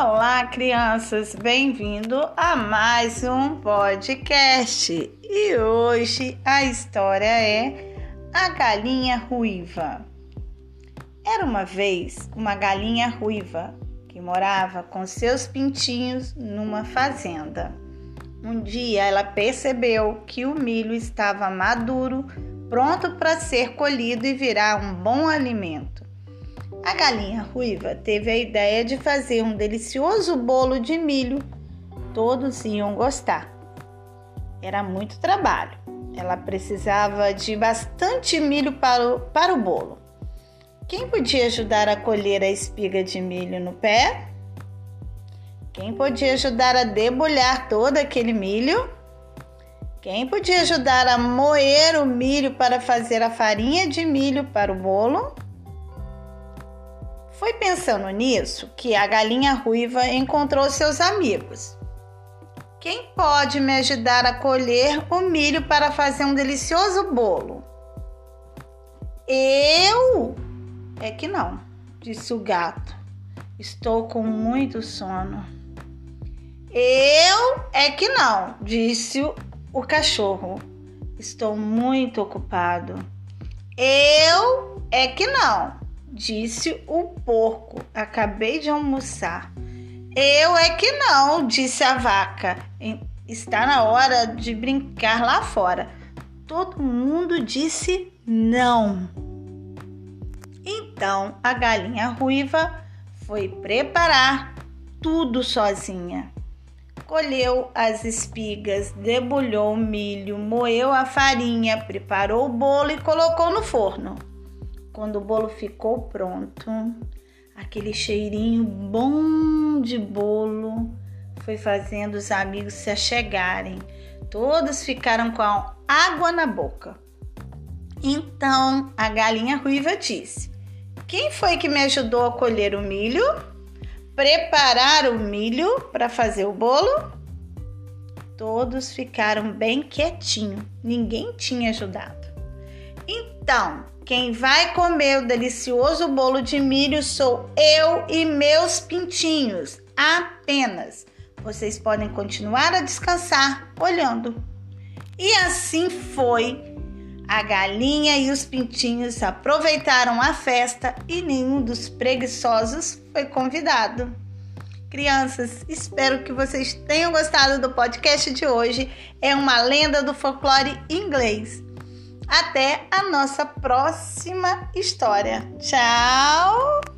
Olá, crianças, bem-vindo a mais um podcast. E hoje a história é A Galinha Ruiva. Era uma vez uma galinha ruiva que morava com seus pintinhos numa fazenda. Um dia ela percebeu que o milho estava maduro, pronto para ser colhido e virar um bom alimento. A galinha ruiva teve a ideia de fazer um delicioso bolo de milho. Todos iam gostar. Era muito trabalho. Ela precisava de bastante milho para o, para o bolo. Quem podia ajudar a colher a espiga de milho no pé? Quem podia ajudar a debulhar todo aquele milho? Quem podia ajudar a moer o milho para fazer a farinha de milho para o bolo? Foi pensando nisso que a galinha ruiva encontrou seus amigos. Quem pode me ajudar a colher o milho para fazer um delicioso bolo? Eu? É que não, disse o gato. Estou com muito sono. Eu é que não, disse o cachorro. Estou muito ocupado. Eu é que não, disse o porco. Acabei de almoçar. Eu é que não, disse a vaca. Está na hora de brincar lá fora. Todo mundo disse não. Então a galinha ruiva foi preparar tudo sozinha. Colheu as espigas, debulhou o milho, moeu a farinha, preparou o bolo e colocou no forno. Quando o bolo ficou pronto, aquele cheirinho bom de bolo foi fazendo os amigos se achegarem. Todos ficaram com água na boca. Então a galinha ruiva disse: Quem foi que me ajudou a colher o milho? Preparar o milho para fazer o bolo? Todos ficaram bem quietinhos, ninguém tinha ajudado. Então, quem vai comer o delicioso bolo de milho sou eu e meus pintinhos, apenas. Vocês podem continuar a descansar olhando. E assim foi. A galinha e os pintinhos aproveitaram a festa e nenhum dos preguiçosos foi convidado. Crianças, espero que vocês tenham gostado do podcast de hoje. É uma lenda do folclore inglês. Até a nossa próxima história. Tchau!